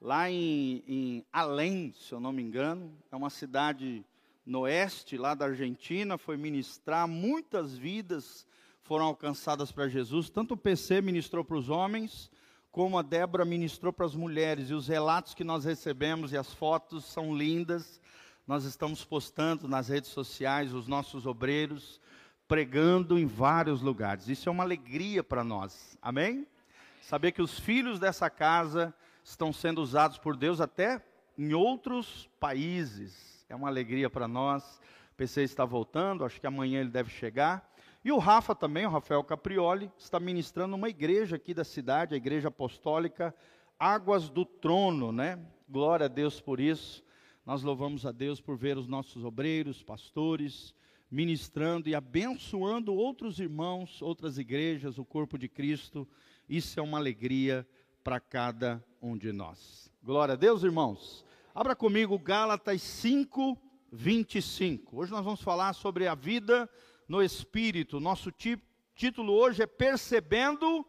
lá em, em Além, se eu não me engano, é uma cidade no oeste, lá da Argentina, foi ministrar, muitas vidas foram alcançadas para Jesus, tanto o PC ministrou para os homens, como a Débora ministrou para as mulheres, e os relatos que nós recebemos e as fotos são lindas, nós estamos postando nas redes sociais os nossos obreiros, pregando em vários lugares. Isso é uma alegria para nós. Amém? Saber que os filhos dessa casa estão sendo usados por Deus até em outros países. É uma alegria para nós. O PC está voltando, acho que amanhã ele deve chegar. E o Rafa também, o Rafael Caprioli, está ministrando uma igreja aqui da cidade, a Igreja Apostólica Águas do Trono, né? Glória a Deus por isso. Nós louvamos a Deus por ver os nossos obreiros, pastores, ministrando e abençoando outros irmãos, outras igrejas, o corpo de Cristo. Isso é uma alegria para cada um de nós. Glória a Deus, irmãos. Abra comigo Gálatas 5, 25. Hoje nós vamos falar sobre a vida no Espírito. Nosso título hoje é Percebendo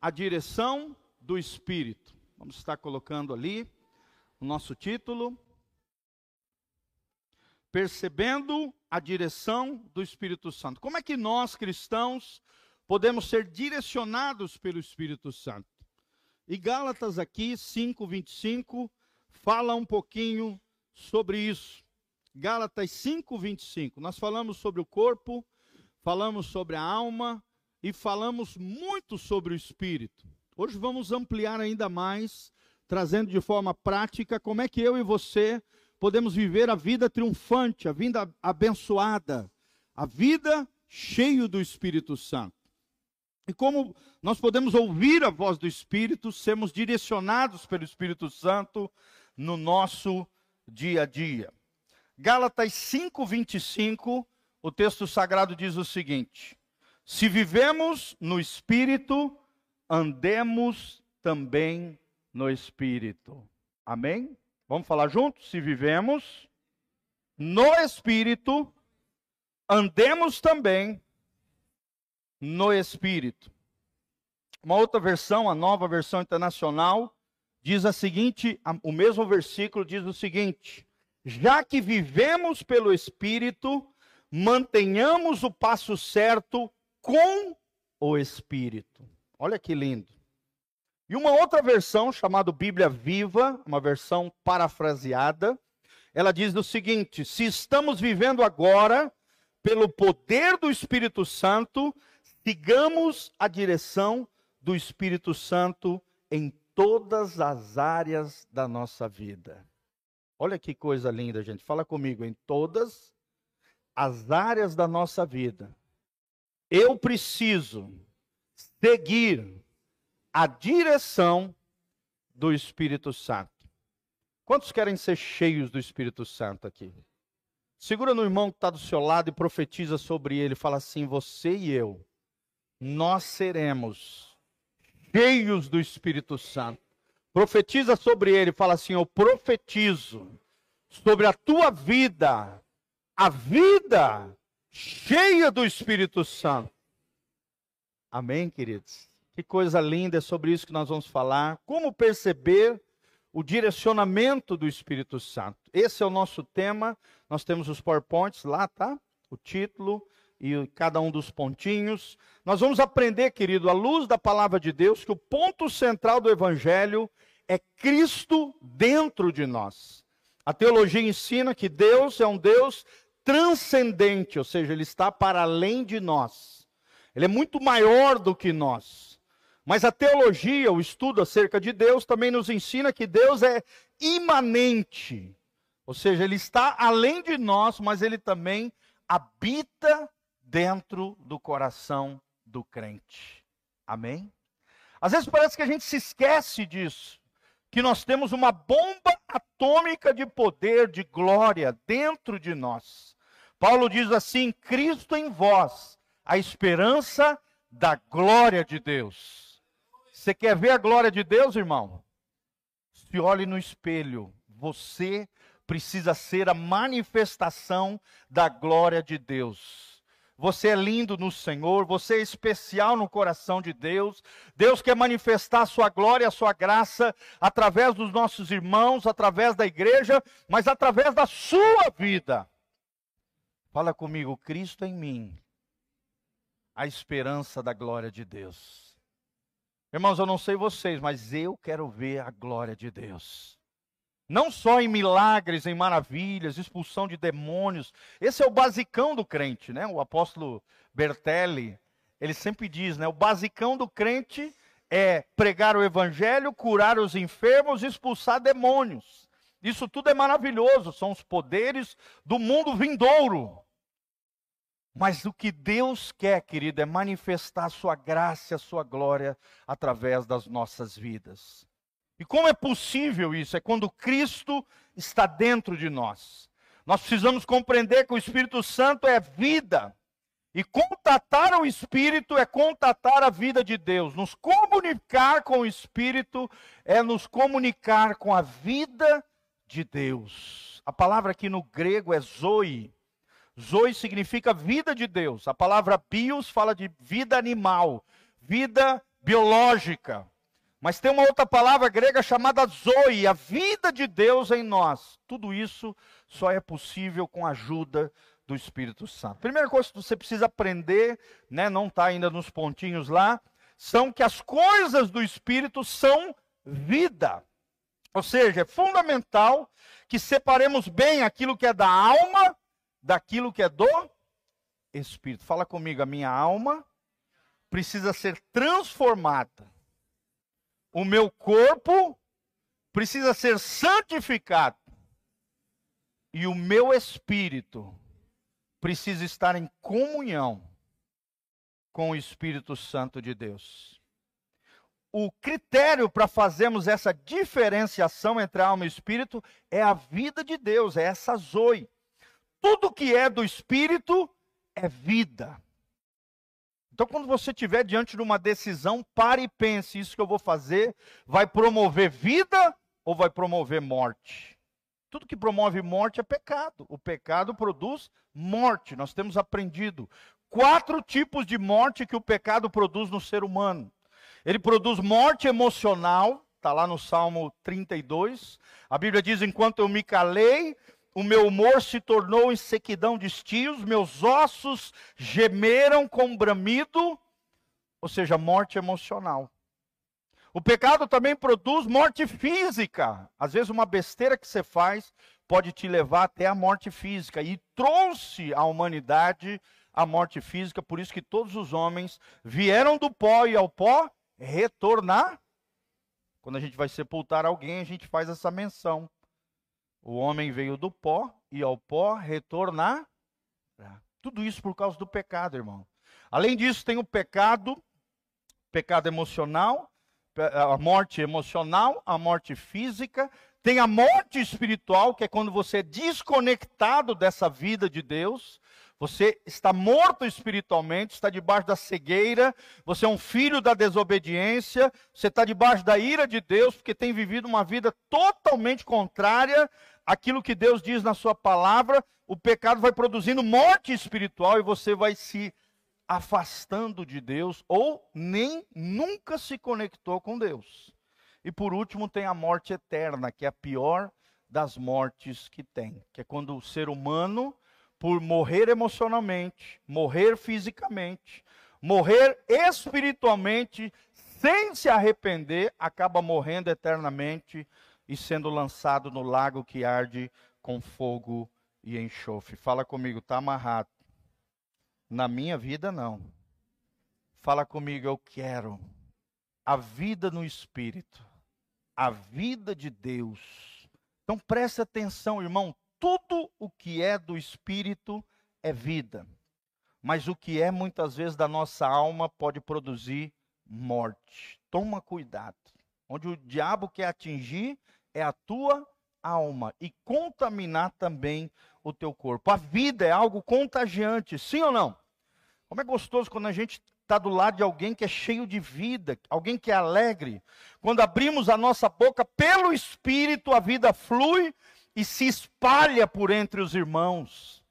a Direção do Espírito. Vamos estar colocando ali o nosso título percebendo a direção do Espírito Santo. Como é que nós, cristãos, podemos ser direcionados pelo Espírito Santo? E Gálatas aqui, 5:25, fala um pouquinho sobre isso. Gálatas 5:25. Nós falamos sobre o corpo, falamos sobre a alma e falamos muito sobre o espírito. Hoje vamos ampliar ainda mais, trazendo de forma prática como é que eu e você podemos viver a vida triunfante, a vida abençoada, a vida cheio do Espírito Santo. E como nós podemos ouvir a voz do Espírito, sermos direcionados pelo Espírito Santo no nosso dia a dia. Gálatas 5:25, o texto sagrado diz o seguinte: Se vivemos no Espírito, andemos também no Espírito. Amém? Vamos falar juntos? Se vivemos no Espírito, andemos também no Espírito. Uma outra versão, a nova versão internacional, diz a seguinte: o mesmo versículo diz o seguinte: já que vivemos pelo Espírito, mantenhamos o passo certo com o Espírito. Olha que lindo. E uma outra versão, chamada Bíblia Viva, uma versão parafraseada, ela diz o seguinte: se estamos vivendo agora pelo poder do Espírito Santo, sigamos a direção do Espírito Santo em todas as áreas da nossa vida. Olha que coisa linda, gente. Fala comigo, em todas as áreas da nossa vida. Eu preciso seguir a direção do Espírito Santo. Quantos querem ser cheios do Espírito Santo aqui? Segura no irmão que está do seu lado e profetiza sobre ele. Fala assim: Você e eu, nós seremos cheios do Espírito Santo. Profetiza sobre ele. Fala assim: Eu profetizo sobre a tua vida, a vida cheia do Espírito Santo. Amém, queridos? Que coisa linda, é sobre isso que nós vamos falar. Como perceber o direcionamento do Espírito Santo. Esse é o nosso tema. Nós temos os PowerPoints lá, tá? O título e cada um dos pontinhos. Nós vamos aprender, querido, à luz da palavra de Deus, que o ponto central do Evangelho é Cristo dentro de nós. A teologia ensina que Deus é um Deus transcendente, ou seja, ele está para além de nós. Ele é muito maior do que nós. Mas a teologia, o estudo acerca de Deus, também nos ensina que Deus é imanente. Ou seja, ele está além de nós, mas ele também habita dentro do coração do crente. Amém? Às vezes parece que a gente se esquece disso, que nós temos uma bomba atômica de poder, de glória dentro de nós. Paulo diz assim: Cristo em vós, a esperança da glória de Deus. Você quer ver a glória de Deus, irmão? Se olhe no espelho. Você precisa ser a manifestação da glória de Deus. Você é lindo no Senhor, você é especial no coração de Deus. Deus quer manifestar a sua glória, a sua graça através dos nossos irmãos, através da igreja, mas através da sua vida. Fala comigo, Cristo em mim, a esperança da glória de Deus. Irmãos, eu não sei vocês, mas eu quero ver a glória de Deus. Não só em milagres, em maravilhas, expulsão de demônios. Esse é o basicão do crente, né? O apóstolo Bertelli, ele sempre diz, né? O basicão do crente é pregar o evangelho, curar os enfermos, expulsar demônios. Isso tudo é maravilhoso, são os poderes do mundo vindouro. Mas o que Deus quer, querido, é manifestar a sua graça, a sua glória através das nossas vidas. E como é possível isso? É quando Cristo está dentro de nós. Nós precisamos compreender que o Espírito Santo é vida. E contatar o Espírito é contatar a vida de Deus. Nos comunicar com o Espírito é nos comunicar com a vida de Deus. A palavra aqui no grego é zoe. Zoe significa vida de Deus. A palavra bios fala de vida animal, vida biológica. Mas tem uma outra palavra grega chamada zoe, a vida de Deus em nós. Tudo isso só é possível com a ajuda do Espírito Santo. Primeira coisa que você precisa aprender, né, não está ainda nos pontinhos lá, são que as coisas do Espírito são vida. Ou seja, é fundamental que separemos bem aquilo que é da alma daquilo que é do Espírito. Fala comigo, a minha alma precisa ser transformada o meu corpo precisa ser santificado. E o meu espírito precisa estar em comunhão com o Espírito Santo de Deus. O critério para fazermos essa diferenciação entre alma e espírito é a vida de Deus, é essa zoe. Tudo que é do espírito é vida. Então, quando você estiver diante de uma decisão, pare e pense: isso que eu vou fazer vai promover vida ou vai promover morte? Tudo que promove morte é pecado. O pecado produz morte. Nós temos aprendido quatro tipos de morte que o pecado produz no ser humano. Ele produz morte emocional, está lá no Salmo 32. A Bíblia diz: Enquanto eu me calei, o meu humor se tornou em sequidão de estios, meus ossos gemeram com bramido, ou seja, morte emocional. O pecado também produz morte física. Às vezes, uma besteira que você faz pode te levar até a morte física. E trouxe à humanidade a morte física, por isso que todos os homens vieram do pó e ao pó retornar. Quando a gente vai sepultar alguém, a gente faz essa menção. O homem veio do pó e ao pó retornar. Tudo isso por causa do pecado, irmão. Além disso, tem o pecado, pecado emocional, a morte emocional, a morte física, tem a morte espiritual, que é quando você é desconectado dessa vida de Deus, você está morto espiritualmente, está debaixo da cegueira, você é um filho da desobediência, você está debaixo da ira de Deus, porque tem vivido uma vida totalmente contrária aquilo que Deus diz na sua palavra, o pecado vai produzindo morte espiritual e você vai se afastando de Deus ou nem nunca se conectou com Deus. E por último tem a morte eterna, que é a pior das mortes que tem, que é quando o ser humano, por morrer emocionalmente, morrer fisicamente, morrer espiritualmente, sem se arrepender, acaba morrendo eternamente e sendo lançado no lago que arde com fogo e enxofre. Fala comigo, está amarrado. Na minha vida, não. Fala comigo, eu quero a vida no Espírito, a vida de Deus. Então preste atenção, irmão. Tudo o que é do Espírito é vida. Mas o que é muitas vezes da nossa alma pode produzir morte. Toma cuidado. Onde o diabo quer atingir é a tua alma e contaminar também o teu corpo. A vida é algo contagiante, sim ou não? Como é gostoso quando a gente está do lado de alguém que é cheio de vida, alguém que é alegre. Quando abrimos a nossa boca pelo Espírito, a vida flui e se espalha por entre os irmãos.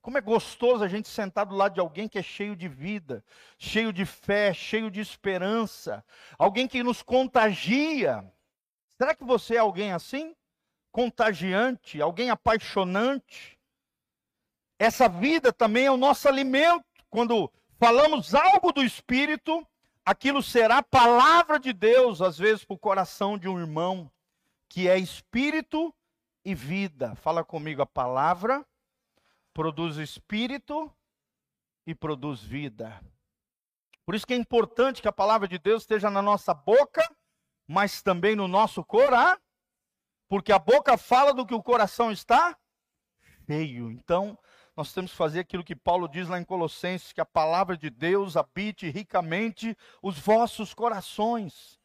Como é gostoso a gente sentar do lado de alguém que é cheio de vida, cheio de fé, cheio de esperança, alguém que nos contagia. Será que você é alguém assim? Contagiante, alguém apaixonante? Essa vida também é o nosso alimento. Quando falamos algo do Espírito, aquilo será palavra de Deus, às vezes, para o coração de um irmão, que é espírito e vida. Fala comigo, a palavra produz espírito e produz vida. Por isso que é importante que a palavra de Deus esteja na nossa boca, mas também no nosso coração, porque a boca fala do que o coração está cheio. Então, nós temos que fazer aquilo que Paulo diz lá em Colossenses, que a palavra de Deus habite ricamente os vossos corações.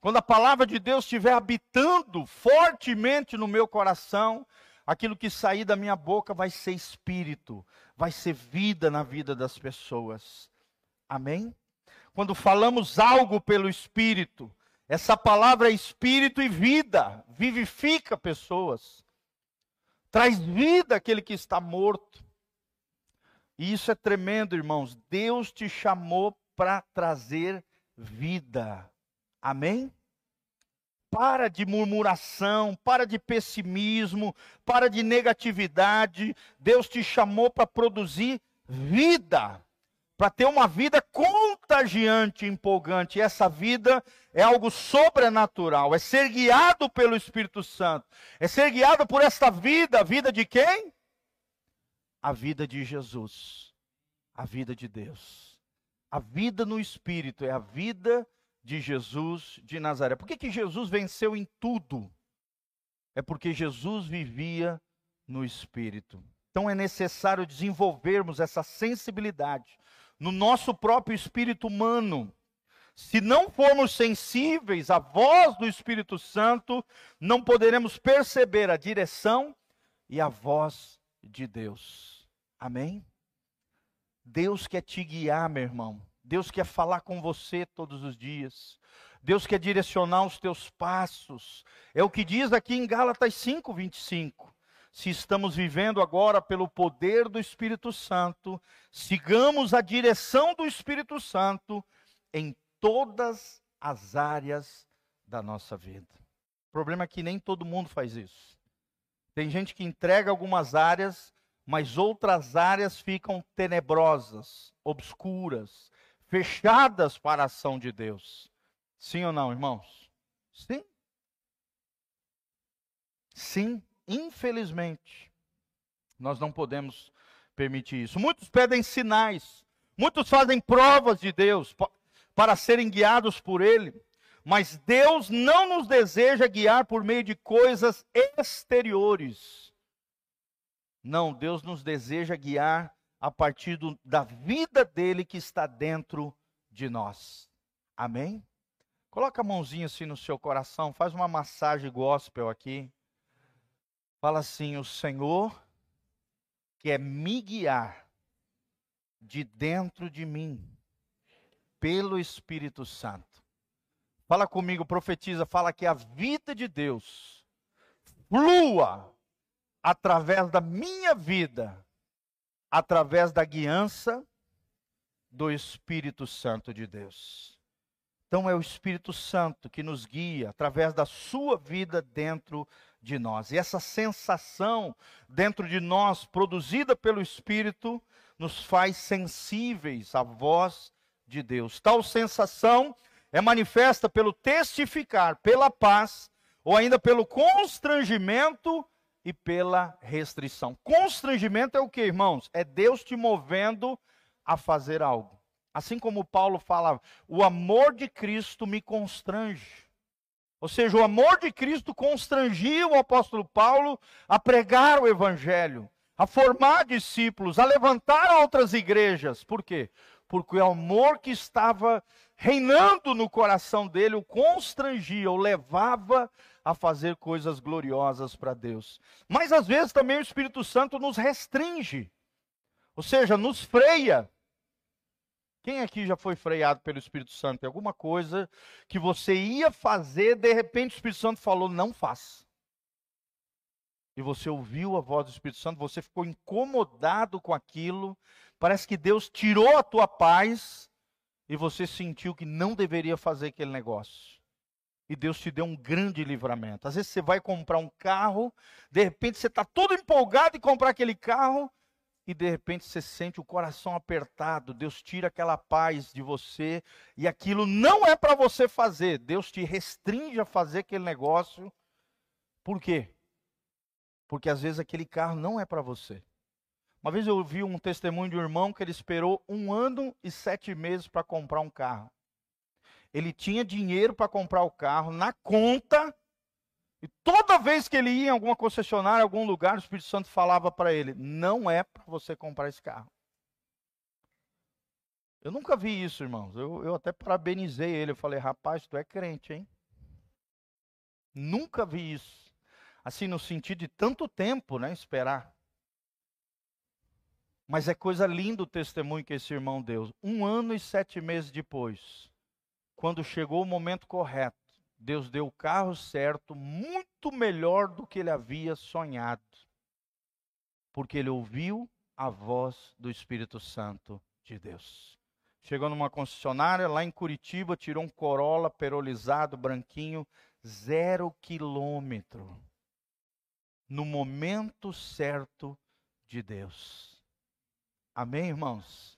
Quando a palavra de Deus estiver habitando fortemente no meu coração, aquilo que sair da minha boca vai ser espírito, vai ser vida na vida das pessoas. Amém? Quando falamos algo pelo espírito, essa palavra é espírito e vida, vivifica pessoas, traz vida àquele que está morto. E isso é tremendo, irmãos. Deus te chamou para trazer vida. Amém? Para de murmuração, para de pessimismo, para de negatividade. Deus te chamou para produzir vida, para ter uma vida contagiante, empolgante. E essa vida é algo sobrenatural, é ser guiado pelo Espírito Santo, é ser guiado por esta vida, a vida de quem? A vida de Jesus, a vida de Deus. A vida no Espírito é a vida de Jesus de Nazaré. Por que, que Jesus venceu em tudo? É porque Jesus vivia no Espírito. Então é necessário desenvolvermos essa sensibilidade no nosso próprio espírito humano. Se não formos sensíveis à voz do Espírito Santo, não poderemos perceber a direção e a voz de Deus. Amém? Deus quer te guiar, meu irmão. Deus quer falar com você todos os dias. Deus quer direcionar os teus passos. É o que diz aqui em Gálatas 5, 25. Se estamos vivendo agora pelo poder do Espírito Santo, sigamos a direção do Espírito Santo em todas as áreas da nossa vida. O problema é que nem todo mundo faz isso. Tem gente que entrega algumas áreas, mas outras áreas ficam tenebrosas, obscuras, fechadas para a ação de Deus. Sim ou não, irmãos? Sim. Sim, infelizmente, nós não podemos permitir isso. Muitos pedem sinais, muitos fazem provas de Deus para serem guiados por Ele, mas Deus não nos deseja guiar por meio de coisas exteriores. Não, Deus nos deseja guiar a partir do, da vida dele que está dentro de nós. Amém? Coloca a mãozinha assim no seu coração, faz uma massagem gospel aqui. Fala assim: O Senhor quer me guiar de dentro de mim, pelo Espírito Santo. Fala comigo, profetiza, fala que a vida de Deus flua através da minha vida através da guiança do Espírito Santo de Deus. Então é o Espírito Santo que nos guia através da sua vida dentro de nós. E essa sensação dentro de nós, produzida pelo Espírito, nos faz sensíveis à voz de Deus. Tal sensação é manifesta pelo testificar, pela paz, ou ainda pelo constrangimento e pela restrição. Constrangimento é o que, irmãos? É Deus te movendo a fazer algo. Assim como Paulo fala, o amor de Cristo me constrange. Ou seja, o amor de Cristo constrangia o apóstolo Paulo a pregar o evangelho, a formar discípulos, a levantar outras igrejas. Por quê? Porque o amor que estava reinando no coração dele o constrangia, o levava a fazer coisas gloriosas para Deus. Mas às vezes também o Espírito Santo nos restringe, ou seja, nos freia. Quem aqui já foi freado pelo Espírito Santo? Tem alguma coisa que você ia fazer, de repente o Espírito Santo falou: não faça. e você ouviu a voz do Espírito Santo, você ficou incomodado com aquilo, parece que Deus tirou a tua paz e você sentiu que não deveria fazer aquele negócio. E Deus te deu um grande livramento. Às vezes você vai comprar um carro, de repente você está todo empolgado em comprar aquele carro, e de repente você sente o coração apertado, Deus tira aquela paz de você, e aquilo não é para você fazer, Deus te restringe a fazer aquele negócio. Por quê? Porque às vezes aquele carro não é para você. Uma vez eu ouvi um testemunho de um irmão que ele esperou um ano e sete meses para comprar um carro. Ele tinha dinheiro para comprar o carro na conta, e toda vez que ele ia em alguma concessionária, algum lugar, o Espírito Santo falava para ele: não é para você comprar esse carro. Eu nunca vi isso, irmãos. Eu, eu até parabenizei ele. Eu falei: rapaz, tu é crente, hein? Nunca vi isso. Assim, no sentido de tanto tempo, né? Esperar. Mas é coisa linda o testemunho que esse irmão deu. Um ano e sete meses depois, quando chegou o momento correto, Deus deu o carro certo, muito melhor do que ele havia sonhado, porque ele ouviu a voz do Espírito Santo de Deus. Chegou numa concessionária lá em Curitiba, tirou um Corolla perolizado, branquinho, zero quilômetro. No momento certo de Deus. Amém, irmãos?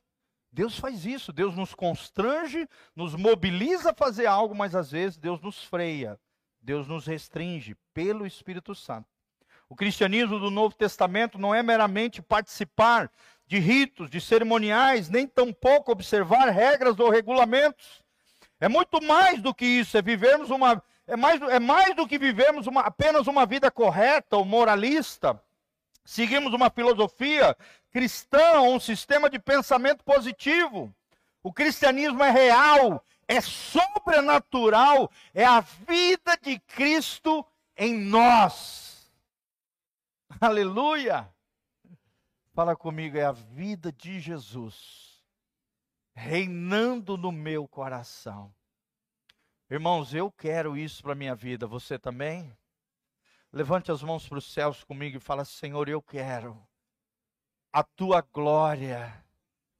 Deus faz isso, Deus nos constrange, nos mobiliza a fazer algo, mas às vezes Deus nos freia, Deus nos restringe pelo Espírito Santo. O cristianismo do Novo Testamento não é meramente participar de ritos, de cerimoniais, nem tampouco observar regras ou regulamentos. É muito mais do que isso, é vivermos uma é mais, é mais do que vivermos uma, apenas uma vida correta ou moralista. Seguimos uma filosofia cristã, um sistema de pensamento positivo. O cristianismo é real, é sobrenatural, é a vida de Cristo em nós. Aleluia! Fala comigo, é a vida de Jesus reinando no meu coração. Irmãos, eu quero isso para minha vida, você também? Levante as mãos para os céus comigo e fala: Senhor, eu quero a tua glória,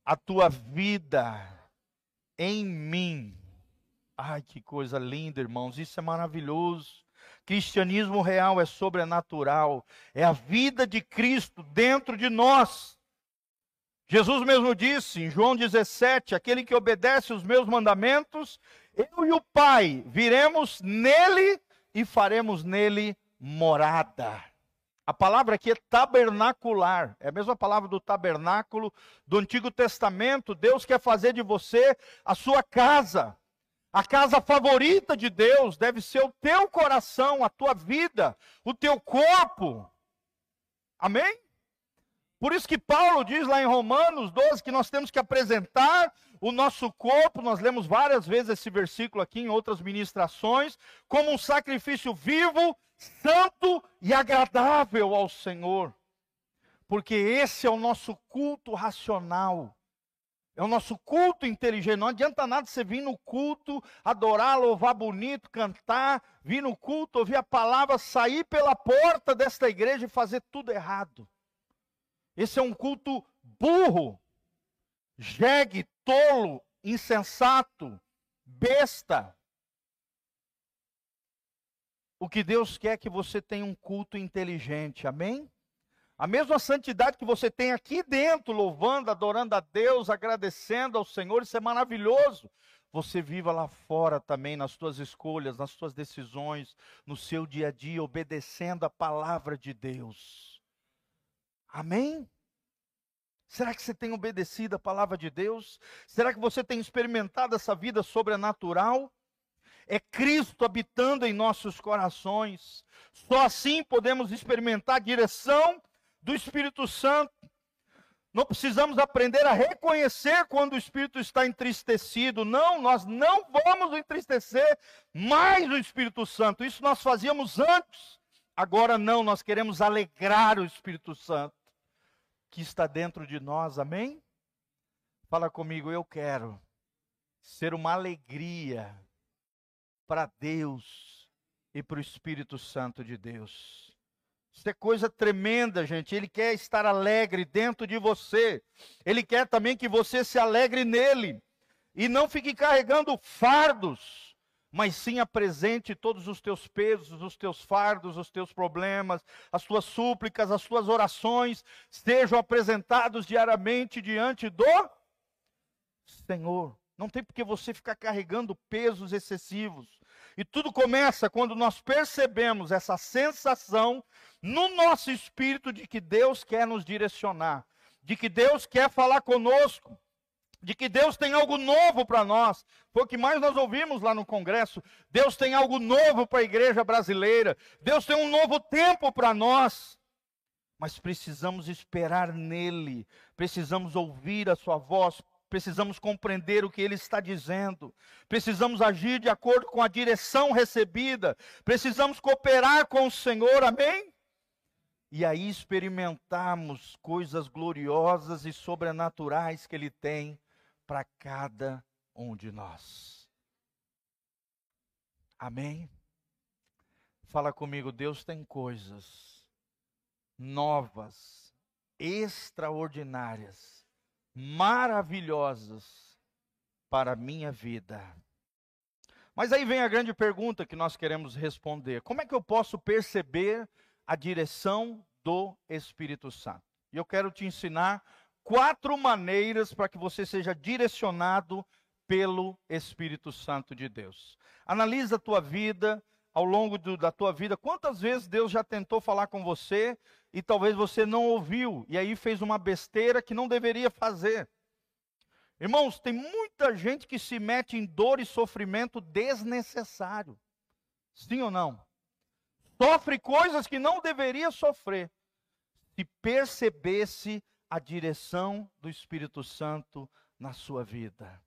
a tua vida em mim. Ai, que coisa linda, irmãos, isso é maravilhoso. Cristianismo real é sobrenatural, é a vida de Cristo dentro de nós. Jesus mesmo disse em João 17: aquele que obedece os meus mandamentos, eu e o Pai viremos nele e faremos nele morada. A palavra aqui é tabernacular, é a mesma palavra do tabernáculo do Antigo Testamento. Deus quer fazer de você a sua casa. A casa favorita de Deus deve ser o teu coração, a tua vida, o teu corpo. Amém? Por isso que Paulo diz lá em Romanos 12 que nós temos que apresentar o nosso corpo, nós lemos várias vezes esse versículo aqui em outras ministrações, como um sacrifício vivo, santo e agradável ao Senhor. Porque esse é o nosso culto racional. É o nosso culto inteligente. Não adianta nada você vir no culto, adorar, louvar bonito, cantar, vir no culto, ouvir a palavra, sair pela porta desta igreja e fazer tudo errado. Esse é um culto burro, jegue, tolo, insensato, besta. O que Deus quer é que você tenha um culto inteligente, amém? A mesma santidade que você tem aqui dentro, louvando, adorando a Deus, agradecendo ao Senhor, isso é maravilhoso. Você viva lá fora também, nas suas escolhas, nas suas decisões, no seu dia a dia, obedecendo a palavra de Deus. Amém? Será que você tem obedecido a palavra de Deus? Será que você tem experimentado essa vida sobrenatural? É Cristo habitando em nossos corações. Só assim podemos experimentar a direção do Espírito Santo. Não precisamos aprender a reconhecer quando o Espírito está entristecido. Não, nós não vamos entristecer mais o Espírito Santo. Isso nós fazíamos antes. Agora não, nós queremos alegrar o Espírito Santo que está dentro de nós, amém? Fala comigo, eu quero ser uma alegria para Deus e para o Espírito Santo de Deus. Isso é coisa tremenda, gente. Ele quer estar alegre dentro de você. Ele quer também que você se alegre nele. E não fique carregando fardos, mas sim apresente todos os teus pesos, os teus fardos, os teus problemas, as tuas súplicas, as tuas orações, sejam apresentados diariamente diante do Senhor. Não tem porque você ficar carregando pesos excessivos. E tudo começa quando nós percebemos essa sensação no nosso espírito de que Deus quer nos direcionar, de que Deus quer falar conosco, de que Deus tem algo novo para nós. Foi o que mais nós ouvimos lá no Congresso. Deus tem algo novo para a igreja brasileira. Deus tem um novo tempo para nós. Mas precisamos esperar nele, precisamos ouvir a sua voz, precisamos compreender o que ele está dizendo, precisamos agir de acordo com a direção recebida, precisamos cooperar com o Senhor, amém? E aí experimentarmos coisas gloriosas e sobrenaturais que ele tem para cada um de nós. Amém? Fala comigo, Deus tem coisas novas, extraordinárias, maravilhosas para a minha vida. Mas aí vem a grande pergunta que nós queremos responder: como é que eu posso perceber a direção do Espírito Santo? E eu quero te ensinar quatro maneiras para que você seja direcionado pelo Espírito Santo de Deus. Analisa a tua vida, ao longo do, da tua vida, quantas vezes Deus já tentou falar com você e talvez você não ouviu, e aí fez uma besteira que não deveria fazer. Irmãos, tem muita gente que se mete em dor e sofrimento desnecessário. Sim ou não? Sofre coisas que não deveria sofrer. Se percebesse a direção do Espírito Santo na sua vida.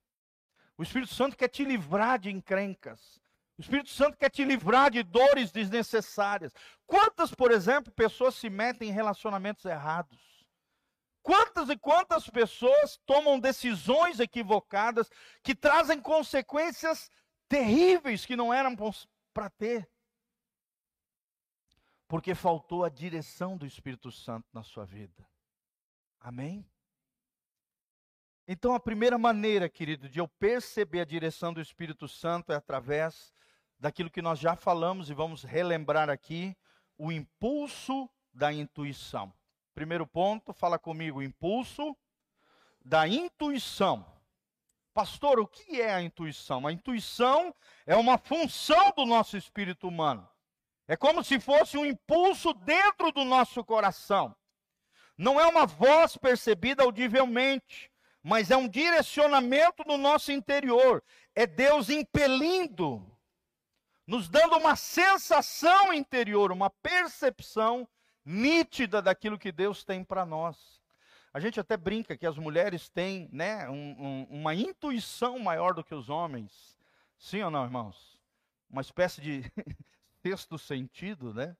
O Espírito Santo quer te livrar de encrencas. O Espírito Santo quer te livrar de dores desnecessárias. Quantas, por exemplo, pessoas se metem em relacionamentos errados? Quantas e quantas pessoas tomam decisões equivocadas que trazem consequências terríveis que não eram para ter? Porque faltou a direção do Espírito Santo na sua vida. Amém? Então, a primeira maneira, querido, de eu perceber a direção do Espírito Santo é através daquilo que nós já falamos e vamos relembrar aqui: o impulso da intuição. Primeiro ponto, fala comigo: impulso da intuição. Pastor, o que é a intuição? A intuição é uma função do nosso espírito humano. É como se fosse um impulso dentro do nosso coração. Não é uma voz percebida audivelmente, mas é um direcionamento no nosso interior. É Deus impelindo, nos dando uma sensação interior, uma percepção nítida daquilo que Deus tem para nós. A gente até brinca que as mulheres têm né, um, um, uma intuição maior do que os homens. Sim ou não, irmãos? Uma espécie de sexto sentido, né?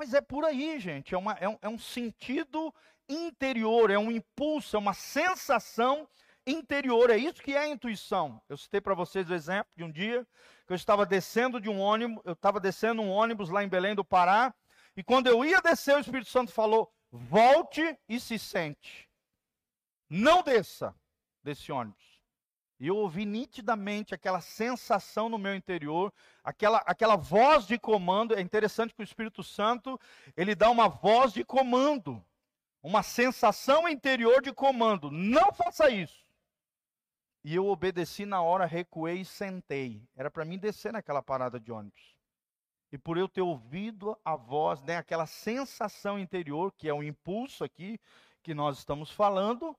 Mas é por aí, gente. É, uma, é, um, é um sentido interior, é um impulso, é uma sensação interior. É isso que é a intuição. Eu citei para vocês o exemplo de um dia que eu estava descendo de um ônibus, eu estava descendo um ônibus lá em Belém do Pará, e quando eu ia descer, o Espírito Santo falou: volte e se sente. Não desça desse ônibus. E eu ouvi nitidamente aquela sensação no meu interior, aquela, aquela voz de comando. É interessante que o Espírito Santo, ele dá uma voz de comando, uma sensação interior de comando. Não faça isso. E eu obedeci na hora, recuei e sentei. Era para mim descer naquela parada de ônibus. E por eu ter ouvido a voz, né, aquela sensação interior, que é o impulso aqui que nós estamos falando, o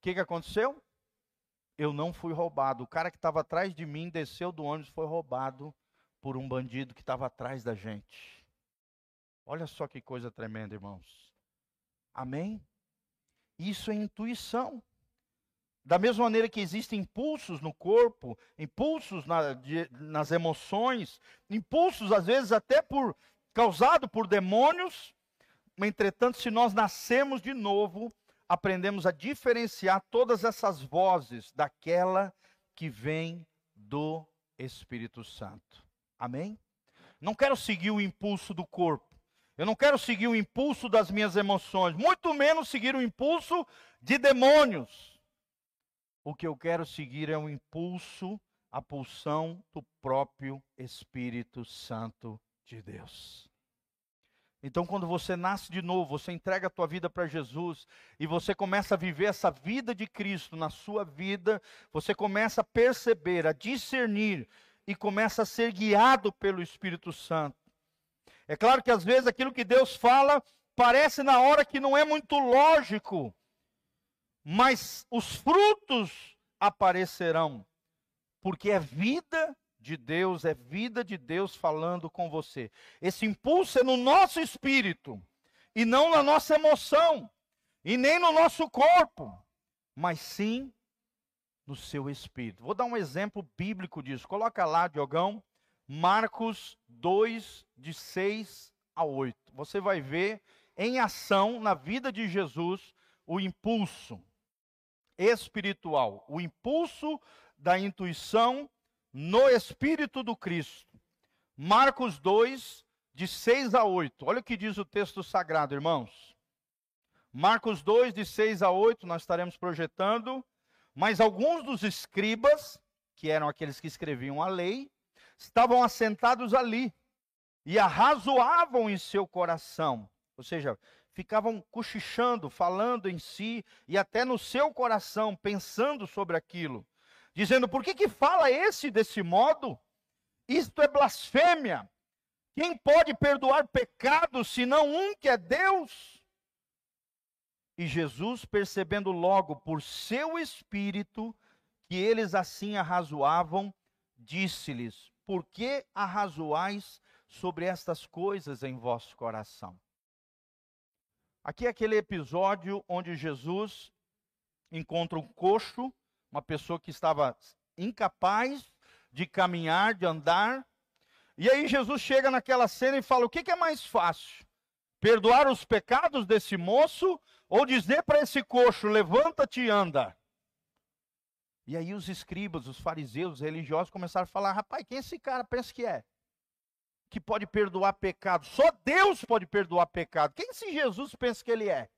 que, que aconteceu? Eu não fui roubado. O cara que estava atrás de mim desceu do ônibus foi roubado por um bandido que estava atrás da gente. Olha só que coisa tremenda, irmãos. Amém? Isso é intuição. Da mesma maneira que existem impulsos no corpo, impulsos na, de, nas emoções, impulsos às vezes até por causado por demônios, entretanto, se nós nascemos de novo, aprendemos a diferenciar todas essas vozes daquela que vem do Espírito Santo. Amém? Não quero seguir o impulso do corpo. Eu não quero seguir o impulso das minhas emoções, muito menos seguir o impulso de demônios. O que eu quero seguir é o impulso, a pulsão do próprio Espírito Santo de Deus. Então, quando você nasce de novo, você entrega a tua vida para Jesus e você começa a viver essa vida de Cristo na sua vida, você começa a perceber, a discernir e começa a ser guiado pelo Espírito Santo. É claro que às vezes aquilo que Deus fala parece na hora que não é muito lógico, mas os frutos aparecerão, porque é vida de Deus, é vida de Deus falando com você. Esse impulso é no nosso espírito, e não na nossa emoção, e nem no nosso corpo, mas sim no seu espírito. Vou dar um exemplo bíblico disso. Coloca lá, Diogão, Marcos 2, de 6 a 8. Você vai ver em ação na vida de Jesus o impulso espiritual, o impulso da intuição no Espírito do Cristo. Marcos 2, de 6 a 8. Olha o que diz o texto sagrado, irmãos. Marcos 2, de 6 a 8, nós estaremos projetando. Mas alguns dos escribas, que eram aqueles que escreviam a lei, estavam assentados ali e arrazoavam em seu coração. Ou seja, ficavam cochichando, falando em si e até no seu coração, pensando sobre aquilo dizendo: por que, que fala esse desse modo? Isto é blasfêmia. Quem pode perdoar pecados senão um que é Deus? E Jesus, percebendo logo por seu espírito que eles assim arrazoavam, disse-lhes: Por que arrazoais sobre estas coisas em vosso coração? Aqui é aquele episódio onde Jesus encontra um coxo uma pessoa que estava incapaz de caminhar, de andar. E aí Jesus chega naquela cena e fala: o que, que é mais fácil? Perdoar os pecados desse moço ou dizer para esse coxo: levanta-te e anda? E aí os escribas, os fariseus, os religiosos começaram a falar: rapaz, quem esse cara pensa que é? Que pode perdoar pecado? Só Deus pode perdoar pecado. Quem esse Jesus pensa que ele é?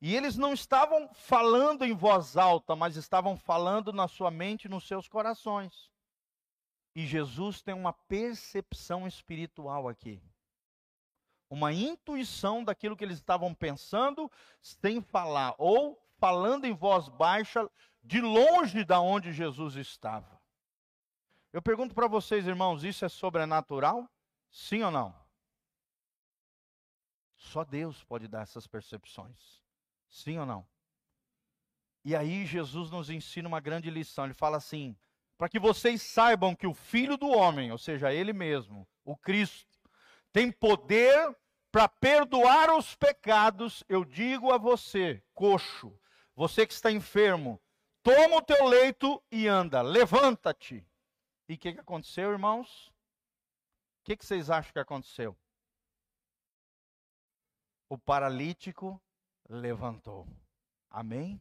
E eles não estavam falando em voz alta, mas estavam falando na sua mente nos seus corações. E Jesus tem uma percepção espiritual aqui. Uma intuição daquilo que eles estavam pensando sem falar, ou falando em voz baixa, de longe da onde Jesus estava. Eu pergunto para vocês, irmãos, isso é sobrenatural? Sim ou não? Só Deus pode dar essas percepções. Sim ou não? E aí Jesus nos ensina uma grande lição. Ele fala assim: para que vocês saibam que o Filho do Homem, ou seja, Ele mesmo, o Cristo, tem poder para perdoar os pecados, eu digo a você, coxo, você que está enfermo, toma o teu leito e anda, levanta-te. E o que, que aconteceu, irmãos? O que, que vocês acham que aconteceu? O paralítico levantou. Amém?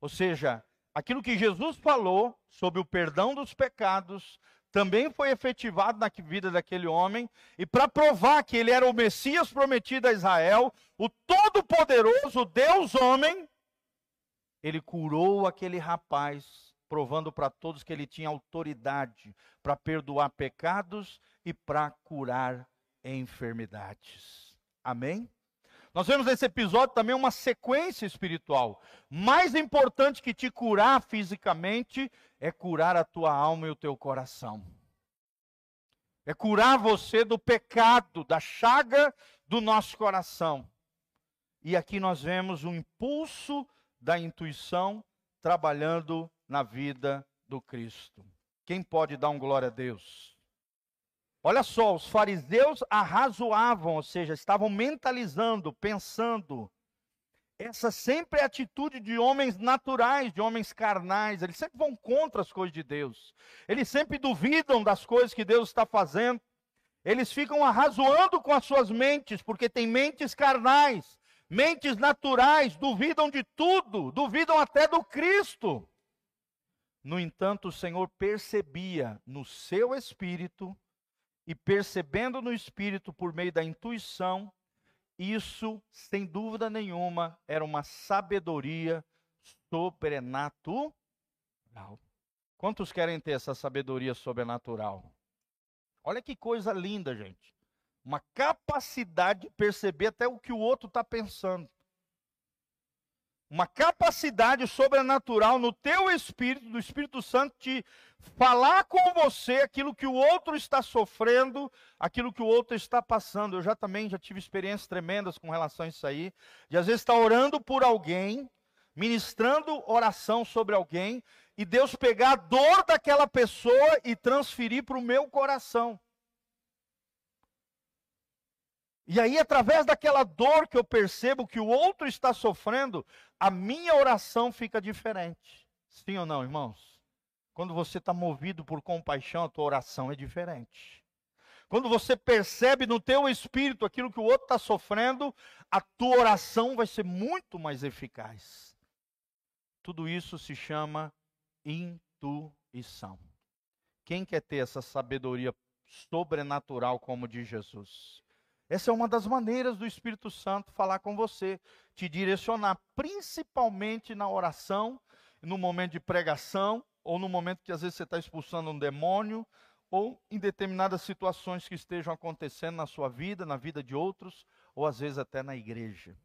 Ou seja, aquilo que Jesus falou sobre o perdão dos pecados também foi efetivado na vida daquele homem, e para provar que ele era o Messias prometido a Israel, o Todo-Poderoso Deus homem, ele curou aquele rapaz, provando para todos que ele tinha autoridade para perdoar pecados e para curar enfermidades. Amém? Nós vemos nesse episódio também uma sequência espiritual. Mais importante que te curar fisicamente é curar a tua alma e o teu coração. É curar você do pecado, da chaga do nosso coração. E aqui nós vemos o impulso da intuição trabalhando na vida do Cristo. Quem pode dar um glória a Deus? Olha só, os fariseus arrazoavam, ou seja, estavam mentalizando, pensando. Essa sempre é a atitude de homens naturais, de homens carnais. Eles sempre vão contra as coisas de Deus. Eles sempre duvidam das coisas que Deus está fazendo. Eles ficam arrazoando com as suas mentes, porque têm mentes carnais, mentes naturais, duvidam de tudo, duvidam até do Cristo. No entanto, o Senhor percebia no seu espírito e percebendo no espírito por meio da intuição, isso, sem dúvida nenhuma, era uma sabedoria sobrenatural. Quantos querem ter essa sabedoria sobrenatural? Olha que coisa linda, gente. Uma capacidade de perceber até o que o outro está pensando uma capacidade sobrenatural no teu espírito, do Espírito Santo, de falar com você aquilo que o outro está sofrendo, aquilo que o outro está passando. Eu já também já tive experiências tremendas com relação a isso aí, de às vezes estar orando por alguém, ministrando oração sobre alguém, e Deus pegar a dor daquela pessoa e transferir para o meu coração. E aí, através daquela dor que eu percebo que o outro está sofrendo, a minha oração fica diferente. Sim ou não, irmãos? Quando você está movido por compaixão, a tua oração é diferente. Quando você percebe no teu espírito aquilo que o outro está sofrendo, a tua oração vai ser muito mais eficaz. Tudo isso se chama intuição. Quem quer ter essa sabedoria sobrenatural como de Jesus? Essa é uma das maneiras do Espírito Santo falar com você, te direcionar, principalmente na oração, no momento de pregação, ou no momento que às vezes você está expulsando um demônio, ou em determinadas situações que estejam acontecendo na sua vida, na vida de outros, ou às vezes até na igreja.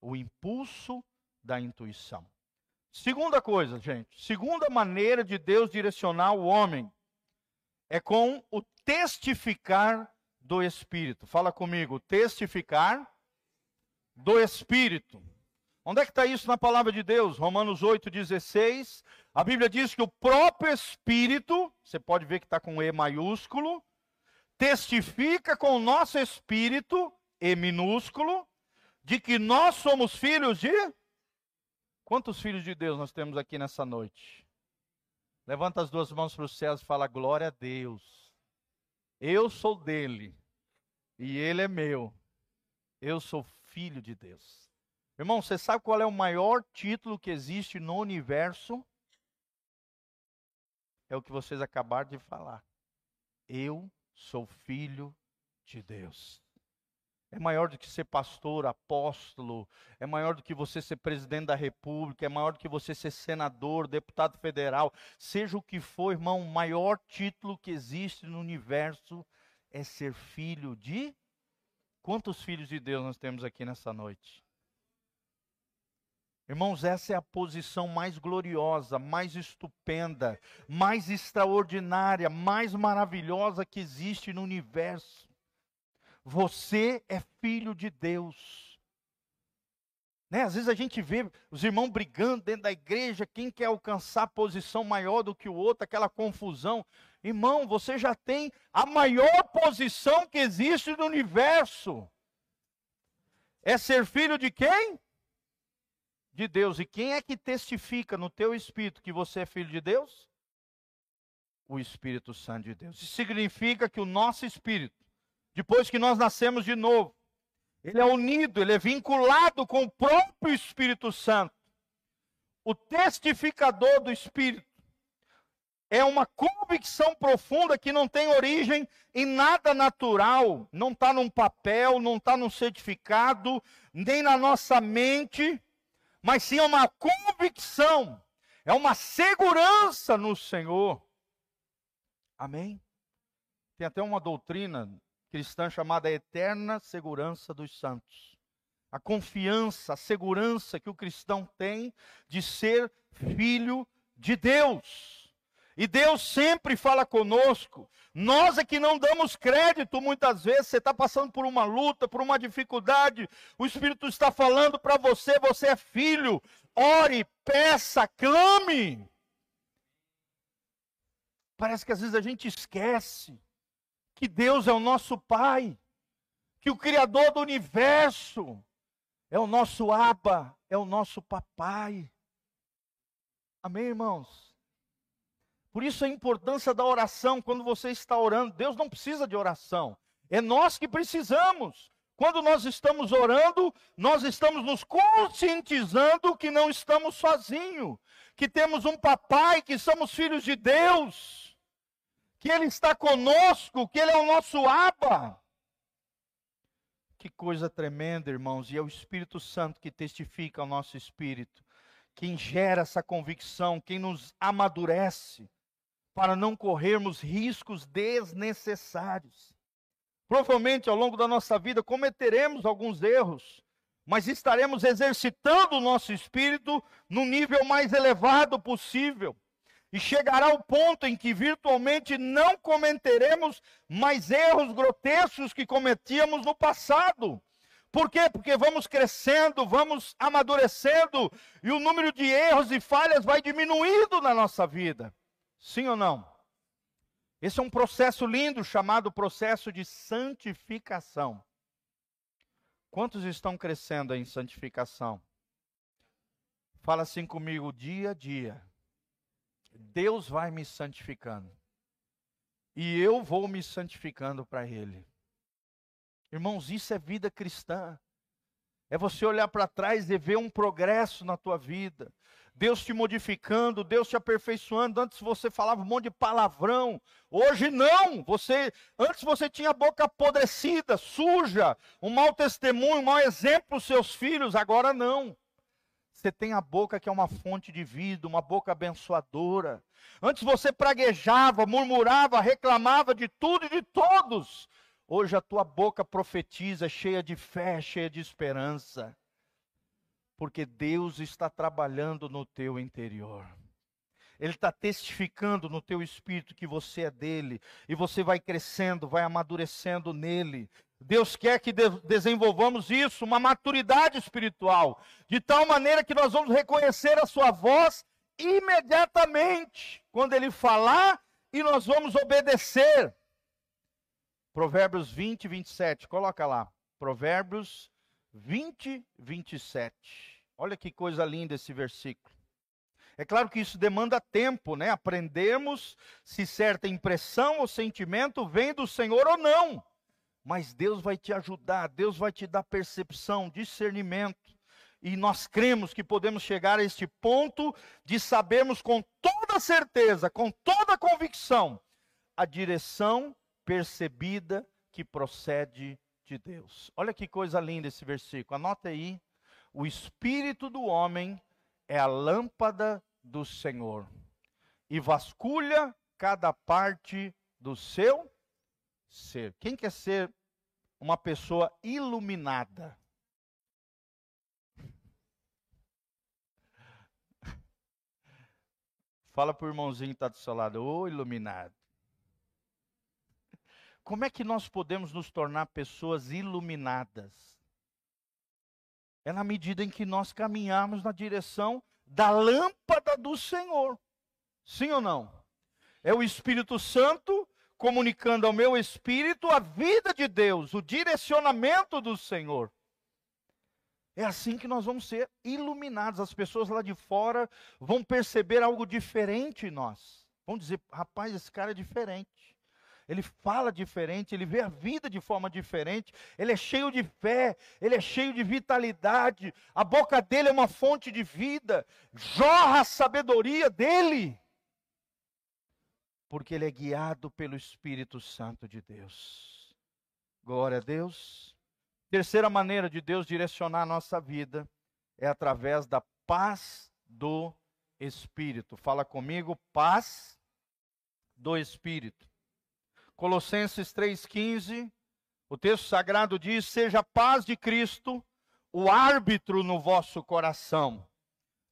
O impulso da intuição. Segunda coisa, gente, segunda maneira de Deus direcionar o homem é com o testificar do Espírito. Fala comigo, testificar do Espírito. Onde é que está isso na palavra de Deus? Romanos 8,16. A Bíblia diz que o próprio Espírito, você pode ver que está com E maiúsculo, testifica com o nosso Espírito, E minúsculo, de que nós somos filhos de. Quantos filhos de Deus nós temos aqui nessa noite? Levanta as duas mãos para os céus e fala: Glória a Deus. Eu sou dele e ele é meu. Eu sou filho de Deus. Irmão, você sabe qual é o maior título que existe no universo? É o que vocês acabaram de falar. Eu sou filho de Deus é maior do que ser pastor, apóstolo, é maior do que você ser presidente da república, é maior do que você ser senador, deputado federal, seja o que for, irmão, o maior título que existe no universo é ser filho de. Quantos filhos de Deus nós temos aqui nessa noite? Irmãos, essa é a posição mais gloriosa, mais estupenda, mais extraordinária, mais maravilhosa que existe no universo. Você é filho de Deus. Né? Às vezes a gente vê os irmãos brigando dentro da igreja, quem quer alcançar posição maior do que o outro, aquela confusão. Irmão, você já tem a maior posição que existe no universo. É ser filho de quem? De Deus. E quem é que testifica no teu espírito que você é filho de Deus? O Espírito Santo de Deus. Isso significa que o nosso espírito depois que nós nascemos de novo. Ele é unido, ele é vinculado com o próprio Espírito Santo. O testificador do Espírito é uma convicção profunda que não tem origem em nada natural, não está num papel, não está num certificado, nem na nossa mente, mas sim é uma convicção, é uma segurança no Senhor. Amém? Tem até uma doutrina cristã chamada Eterna Segurança dos Santos. A confiança, a segurança que o cristão tem de ser filho de Deus. E Deus sempre fala conosco. Nós é que não damos crédito muitas vezes. Você está passando por uma luta, por uma dificuldade. O Espírito está falando para você: você é filho. Ore, peça, clame. Parece que às vezes a gente esquece que Deus é o nosso Pai, que o Criador do universo é o nosso Abba, é o nosso Papai. Amém, irmãos? Por isso a importância da oração quando você está orando. Deus não precisa de oração, é nós que precisamos. Quando nós estamos orando, nós estamos nos conscientizando que não estamos sozinhos, que temos um papai, que somos filhos de Deus que Ele está conosco, que Ele é o nosso Abba. Que coisa tremenda, irmãos, e é o Espírito Santo que testifica ao nosso espírito, quem gera essa convicção, quem nos amadurece para não corrermos riscos desnecessários. Provavelmente ao longo da nossa vida cometeremos alguns erros, mas estaremos exercitando o nosso espírito no nível mais elevado possível. E chegará o ponto em que virtualmente não cometeremos mais erros grotescos que cometíamos no passado. Por quê? Porque vamos crescendo, vamos amadurecendo e o número de erros e falhas vai diminuindo na nossa vida. Sim ou não? Esse é um processo lindo chamado processo de santificação. Quantos estão crescendo em santificação? Fala assim comigo dia a dia. Deus vai me santificando. E eu vou me santificando para Ele. Irmãos, isso é vida cristã. É você olhar para trás e ver um progresso na tua vida. Deus te modificando, Deus te aperfeiçoando. Antes você falava um monte de palavrão. Hoje não. Você antes você tinha a boca apodrecida, suja, um mau testemunho, um mau exemplo para os seus filhos. Agora não. Você tem a boca que é uma fonte de vida, uma boca abençoadora. Antes você praguejava, murmurava, reclamava de tudo e de todos. Hoje a tua boca profetiza, cheia de fé, cheia de esperança porque Deus está trabalhando no teu interior. Ele está testificando no teu espírito que você é dele, e você vai crescendo, vai amadurecendo nele. Deus quer que de desenvolvamos isso, uma maturidade espiritual, de tal maneira que nós vamos reconhecer a sua voz imediatamente, quando ele falar, e nós vamos obedecer. Provérbios 20, 27, coloca lá. Provérbios 20, 27. Olha que coisa linda esse versículo. É claro que isso demanda tempo, né? Aprendemos se certa impressão ou sentimento vem do Senhor ou não. Mas Deus vai te ajudar, Deus vai te dar percepção, discernimento. E nós cremos que podemos chegar a este ponto de sabermos com toda certeza, com toda convicção, a direção percebida que procede de Deus. Olha que coisa linda esse versículo. Anota aí o espírito do homem é a lâmpada do Senhor e vasculha cada parte do seu ser. Quem quer ser uma pessoa iluminada? Fala para o irmãozinho que está do seu lado, ô iluminado. Como é que nós podemos nos tornar pessoas iluminadas? É na medida em que nós caminharmos na direção da lâmpada do Senhor. Sim ou não? É o Espírito Santo comunicando ao meu espírito a vida de Deus, o direcionamento do Senhor. É assim que nós vamos ser iluminados. As pessoas lá de fora vão perceber algo diferente em nós. Vão dizer: rapaz, esse cara é diferente ele fala diferente, ele vê a vida de forma diferente, ele é cheio de fé, ele é cheio de vitalidade, a boca dele é uma fonte de vida, jorra a sabedoria dele, porque ele é guiado pelo Espírito Santo de Deus. Glória a Deus. Terceira maneira de Deus direcionar a nossa vida é através da paz do Espírito. Fala comigo, paz do Espírito. Colossenses 3,15, o texto sagrado diz: Seja a paz de Cristo o árbitro no vosso coração,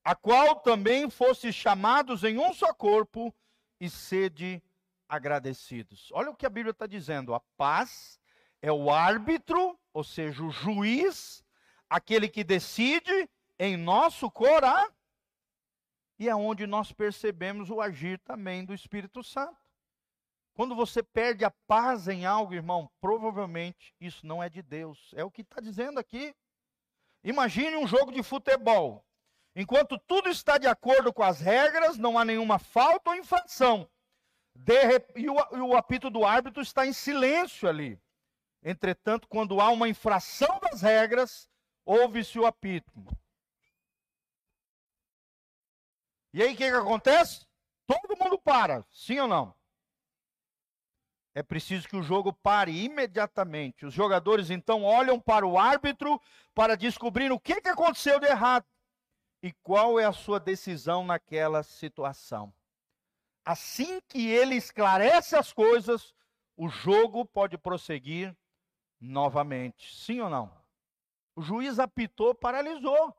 a qual também fosse chamados em um só corpo, e sede agradecidos. Olha o que a Bíblia está dizendo: a paz é o árbitro, ou seja, o juiz, aquele que decide em nosso coração, e é onde nós percebemos o agir também do Espírito Santo. Quando você perde a paz em algo, irmão, provavelmente isso não é de Deus. É o que está dizendo aqui. Imagine um jogo de futebol. Enquanto tudo está de acordo com as regras, não há nenhuma falta ou infração. e, o, e o apito do árbitro está em silêncio ali. Entretanto, quando há uma infração das regras, ouve-se o apito. E aí o que, que acontece? Todo mundo para, sim ou não? É preciso que o jogo pare imediatamente. Os jogadores então olham para o árbitro para descobrir o que, aconteceu de errado e qual é a sua decisão naquela situação. Assim que ele esclarece as coisas, o jogo pode prosseguir novamente. Sim ou não? O juiz apitou, paralisou.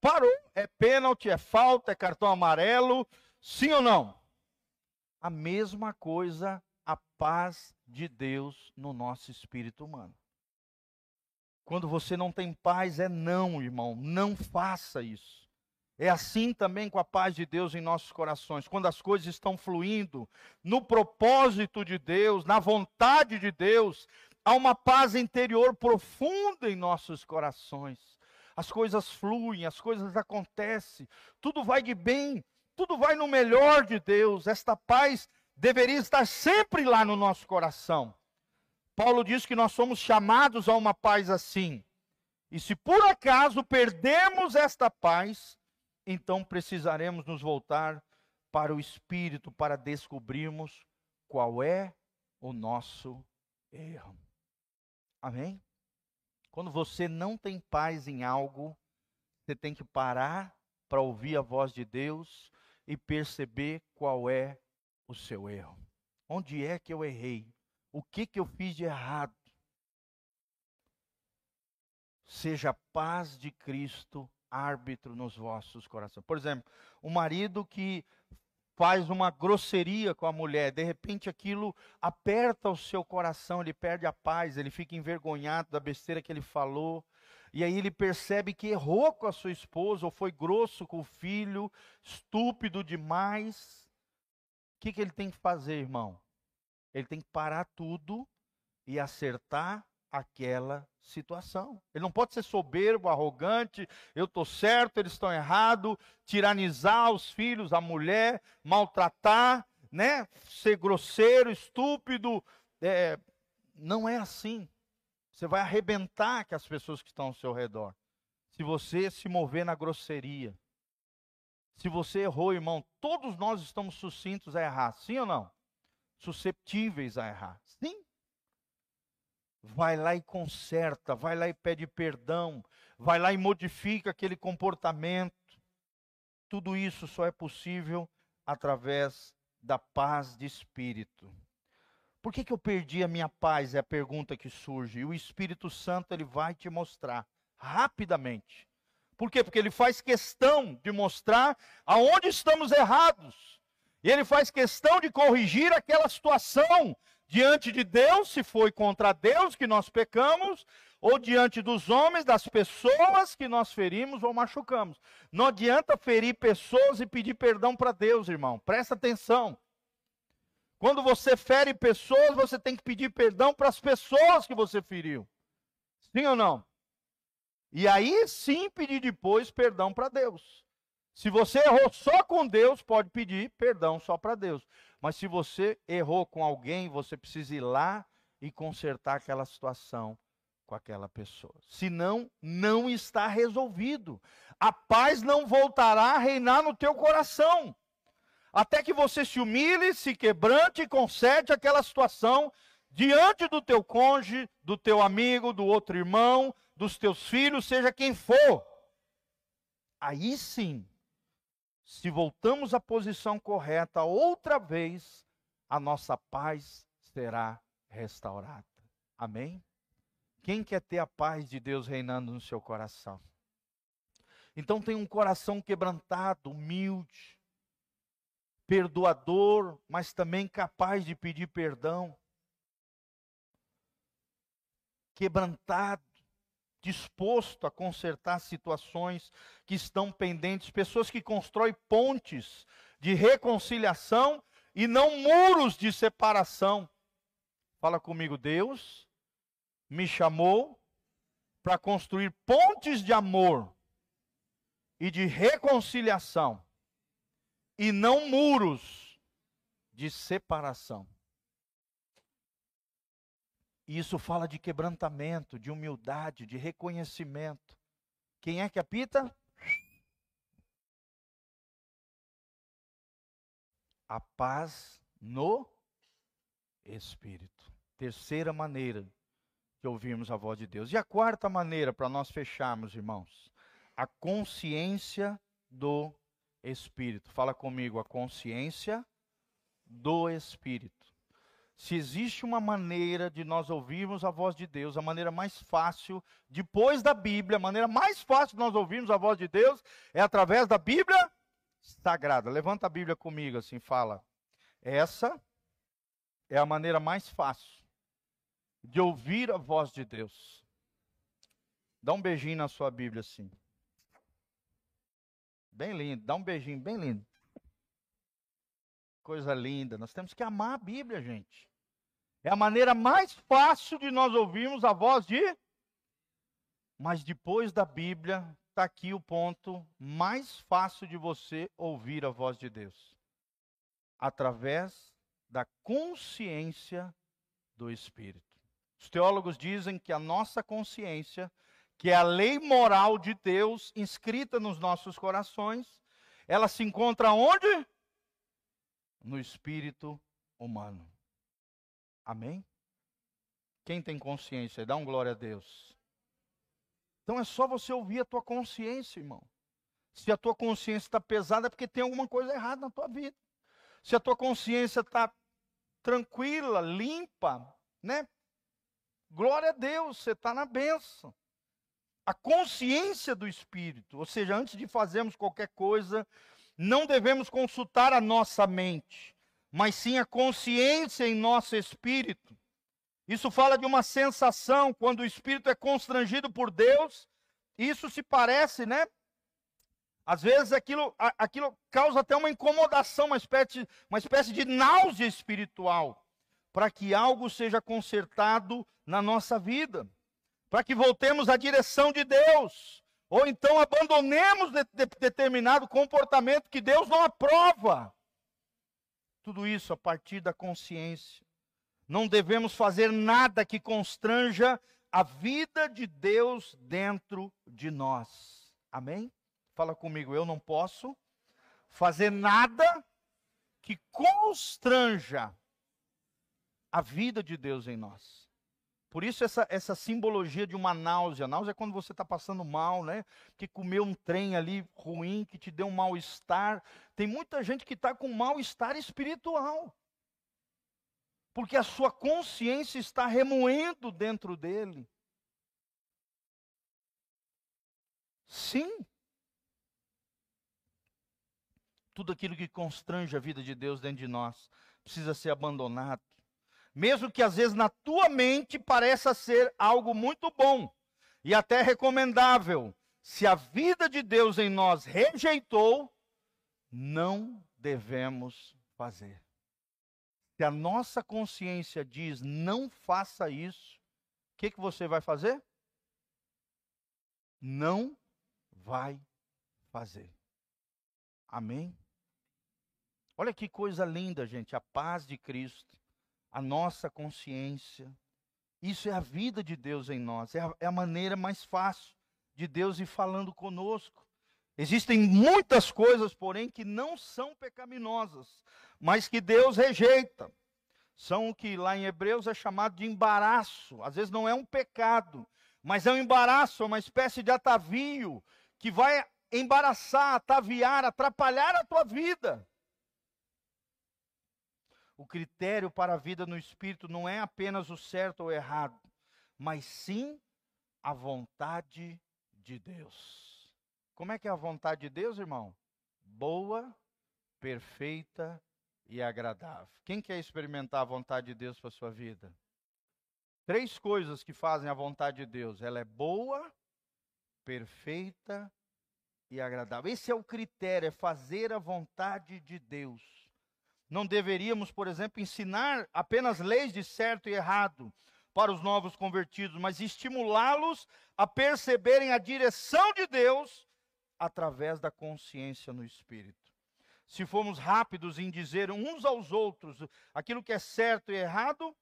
Parou. É pênalti, é falta, é cartão amarelo. Sim ou não? A mesma coisa a paz de Deus no nosso espírito humano. Quando você não tem paz, é não, irmão. Não faça isso. É assim também com a paz de Deus em nossos corações. Quando as coisas estão fluindo no propósito de Deus, na vontade de Deus, há uma paz interior profunda em nossos corações. As coisas fluem, as coisas acontecem, tudo vai de bem, tudo vai no melhor de Deus. Esta paz deveria estar sempre lá no nosso coração. Paulo diz que nós somos chamados a uma paz assim. E se por acaso perdemos esta paz, então precisaremos nos voltar para o Espírito para descobrirmos qual é o nosso erro. Amém? Quando você não tem paz em algo, você tem que parar para ouvir a voz de Deus e perceber qual é o seu erro. Onde é que eu errei? O que que eu fiz de errado? Seja a paz de Cristo árbitro nos vossos corações. Por exemplo, o marido que faz uma grosseria com a mulher, de repente aquilo aperta o seu coração, ele perde a paz, ele fica envergonhado da besteira que ele falou, e aí ele percebe que errou com a sua esposa, ou foi grosso com o filho, estúpido demais. O que, que ele tem que fazer, irmão? Ele tem que parar tudo e acertar aquela situação. Ele não pode ser soberbo, arrogante, eu estou certo, eles estão errados, tiranizar os filhos, a mulher, maltratar, né? ser grosseiro, estúpido. É, não é assim. Você vai arrebentar com as pessoas que estão ao seu redor. Se você se mover na grosseria. Se você errou, irmão, todos nós estamos sucintos a errar, sim ou não? Susceptíveis a errar. Sim. Vai lá e conserta, vai lá e pede perdão, vai lá e modifica aquele comportamento. Tudo isso só é possível através da paz de espírito. Por que, que eu perdi a minha paz? É a pergunta que surge. E o Espírito Santo ele vai te mostrar rapidamente. Por quê? Porque ele faz questão de mostrar aonde estamos errados. E ele faz questão de corrigir aquela situação diante de Deus, se foi contra Deus que nós pecamos, ou diante dos homens, das pessoas que nós ferimos ou machucamos. Não adianta ferir pessoas e pedir perdão para Deus, irmão. Presta atenção. Quando você fere pessoas, você tem que pedir perdão para as pessoas que você feriu. Sim ou não? E aí sim pedir depois perdão para Deus. Se você errou só com Deus, pode pedir perdão só para Deus. Mas se você errou com alguém, você precisa ir lá e consertar aquela situação com aquela pessoa. Senão, não está resolvido. A paz não voltará a reinar no teu coração. Até que você se humilhe, se quebrante e concede aquela situação diante do teu cônjuge, do teu amigo, do outro irmão, dos teus filhos, seja quem for. Aí sim, se voltamos à posição correta outra vez, a nossa paz será restaurada. Amém? Quem quer ter a paz de Deus reinando no seu coração? Então tem um coração quebrantado, humilde, perdoador, mas também capaz de pedir perdão. Quebrantado, disposto a consertar situações que estão pendentes, pessoas que constroem pontes de reconciliação e não muros de separação. Fala comigo, Deus me chamou para construir pontes de amor e de reconciliação e não muros de separação. E isso fala de quebrantamento, de humildade, de reconhecimento. Quem é que apita? A paz no Espírito. Terceira maneira de ouvirmos a voz de Deus. E a quarta maneira, para nós fecharmos, irmãos, a consciência do Espírito. Fala comigo, a consciência do Espírito. Se existe uma maneira de nós ouvirmos a voz de Deus, a maneira mais fácil, depois da Bíblia, a maneira mais fácil de nós ouvirmos a voz de Deus é através da Bíblia Sagrada. Levanta a Bíblia comigo assim, fala. Essa é a maneira mais fácil de ouvir a voz de Deus. Dá um beijinho na sua Bíblia assim. Bem lindo, dá um beijinho bem lindo. Coisa linda. Nós temos que amar a Bíblia, gente. É a maneira mais fácil de nós ouvirmos a voz de. Mas depois da Bíblia, está aqui o ponto mais fácil de você ouvir a voz de Deus: através da consciência do Espírito. Os teólogos dizem que a nossa consciência que é a lei moral de Deus inscrita nos nossos corações, ela se encontra onde? No espírito humano. Amém? Quem tem consciência, dá um glória a Deus. Então é só você ouvir a tua consciência, irmão. Se a tua consciência está pesada, é porque tem alguma coisa errada na tua vida. Se a tua consciência está tranquila, limpa, né? Glória a Deus, você está na benção a consciência do Espírito. Ou seja, antes de fazermos qualquer coisa, não devemos consultar a nossa mente, mas sim a consciência em nosso espírito. Isso fala de uma sensação, quando o espírito é constrangido por Deus, isso se parece, né? Às vezes aquilo, aquilo causa até uma incomodação, uma espécie, uma espécie de náusea espiritual, para que algo seja consertado na nossa vida para que voltemos à direção de Deus, ou então abandonemos de, de, determinado comportamento que Deus não aprova. Tudo isso a partir da consciência. Não devemos fazer nada que constranja a vida de Deus dentro de nós. Amém? Fala comigo, eu não posso fazer nada que constranja a vida de Deus em nós. Por isso essa, essa simbologia de uma náusea. Náusea é quando você está passando mal, né? Que comeu um trem ali ruim, que te deu um mal-estar. Tem muita gente que está com mal-estar espiritual. Porque a sua consciência está remoendo dentro dele. Sim. Tudo aquilo que constrange a vida de Deus dentro de nós precisa ser abandonado mesmo que às vezes na tua mente pareça ser algo muito bom e até recomendável, se a vida de Deus em nós rejeitou, não devemos fazer. Se a nossa consciência diz não faça isso, o que, que você vai fazer? Não vai fazer. Amém? Olha que coisa linda, gente, a paz de Cristo a nossa consciência. Isso é a vida de Deus em nós, é a, é a maneira mais fácil de Deus ir falando conosco. Existem muitas coisas, porém, que não são pecaminosas, mas que Deus rejeita. São o que lá em Hebreus é chamado de embaraço. Às vezes não é um pecado, mas é um embaraço, é uma espécie de atavio que vai embaraçar, ataviar, atrapalhar a tua vida. O critério para a vida no espírito não é apenas o certo ou errado, mas sim a vontade de Deus. Como é que é a vontade de Deus, irmão? Boa, perfeita e agradável. Quem quer experimentar a vontade de Deus para a sua vida? Três coisas que fazem a vontade de Deus. Ela é boa, perfeita e agradável. Esse é o critério, é fazer a vontade de Deus. Não deveríamos, por exemplo, ensinar apenas leis de certo e errado para os novos convertidos, mas estimulá-los a perceberem a direção de Deus através da consciência no espírito. Se formos rápidos em dizer uns aos outros aquilo que é certo e errado,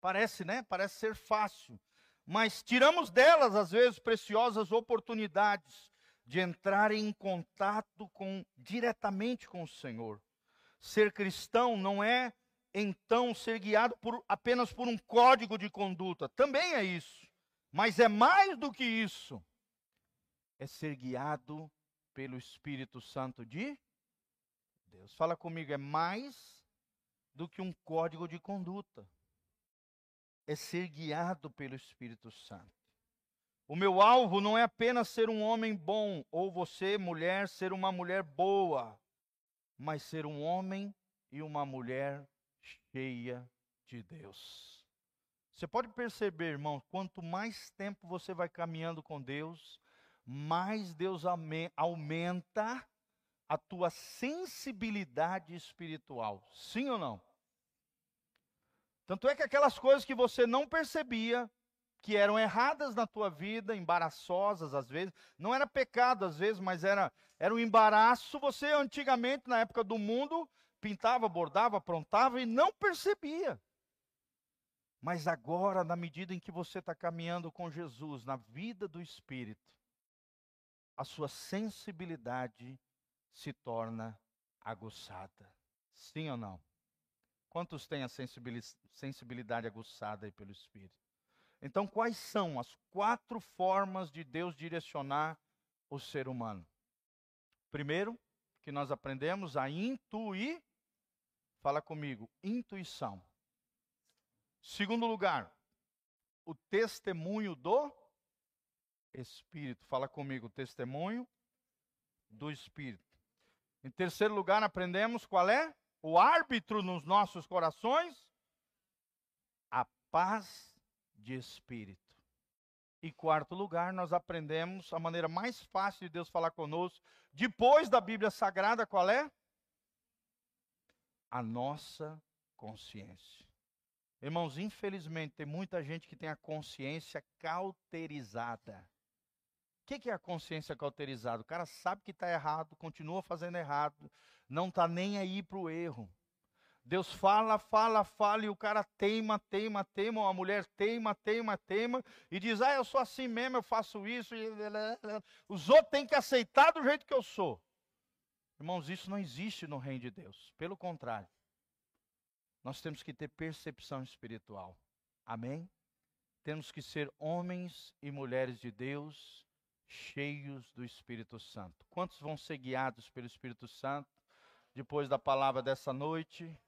parece, né? Parece ser fácil, mas tiramos delas às vezes preciosas oportunidades de entrar em contato com diretamente com o Senhor. Ser cristão não é então ser guiado por, apenas por um código de conduta. Também é isso. Mas é mais do que isso. É ser guiado pelo Espírito Santo de Deus. Fala comigo, é mais do que um código de conduta. É ser guiado pelo Espírito Santo. O meu alvo não é apenas ser um homem bom, ou você, mulher, ser uma mulher boa, mas ser um homem e uma mulher cheia de Deus. Você pode perceber, irmão, quanto mais tempo você vai caminhando com Deus, mais Deus aumenta a tua sensibilidade espiritual. Sim ou não? Tanto é que aquelas coisas que você não percebia, que eram erradas na tua vida, embaraçosas às vezes, não era pecado às vezes, mas era, era um embaraço. Você antigamente, na época do mundo, pintava, bordava, aprontava e não percebia. Mas agora, na medida em que você está caminhando com Jesus, na vida do Espírito, a sua sensibilidade se torna aguçada. Sim ou não? Quantos têm a sensibilidade aguçada aí pelo Espírito? Então, quais são as quatro formas de Deus direcionar o ser humano? Primeiro, que nós aprendemos a intuir Fala comigo, intuição. Segundo lugar, o testemunho do Espírito. Fala comigo, testemunho do Espírito. Em terceiro lugar, aprendemos qual é? O árbitro nos nossos corações, a paz de espírito. E quarto lugar, nós aprendemos a maneira mais fácil de Deus falar conosco, depois da Bíblia Sagrada, qual é? a nossa consciência. Irmãos, infelizmente, tem muita gente que tem a consciência cauterizada. O que é a consciência cauterizada? O cara sabe que está errado, continua fazendo errado, não está nem aí para o erro. Deus fala, fala, fala, e o cara teima, teima, teima, ou a mulher teima, teima, teima, e diz: Ah, eu sou assim mesmo, eu faço isso. E... Os outros têm que aceitar do jeito que eu sou. Irmãos, isso não existe no reino de Deus. Pelo contrário, nós temos que ter percepção espiritual. Amém? Temos que ser homens e mulheres de Deus cheios do Espírito Santo. Quantos vão ser guiados pelo Espírito Santo depois da palavra dessa noite?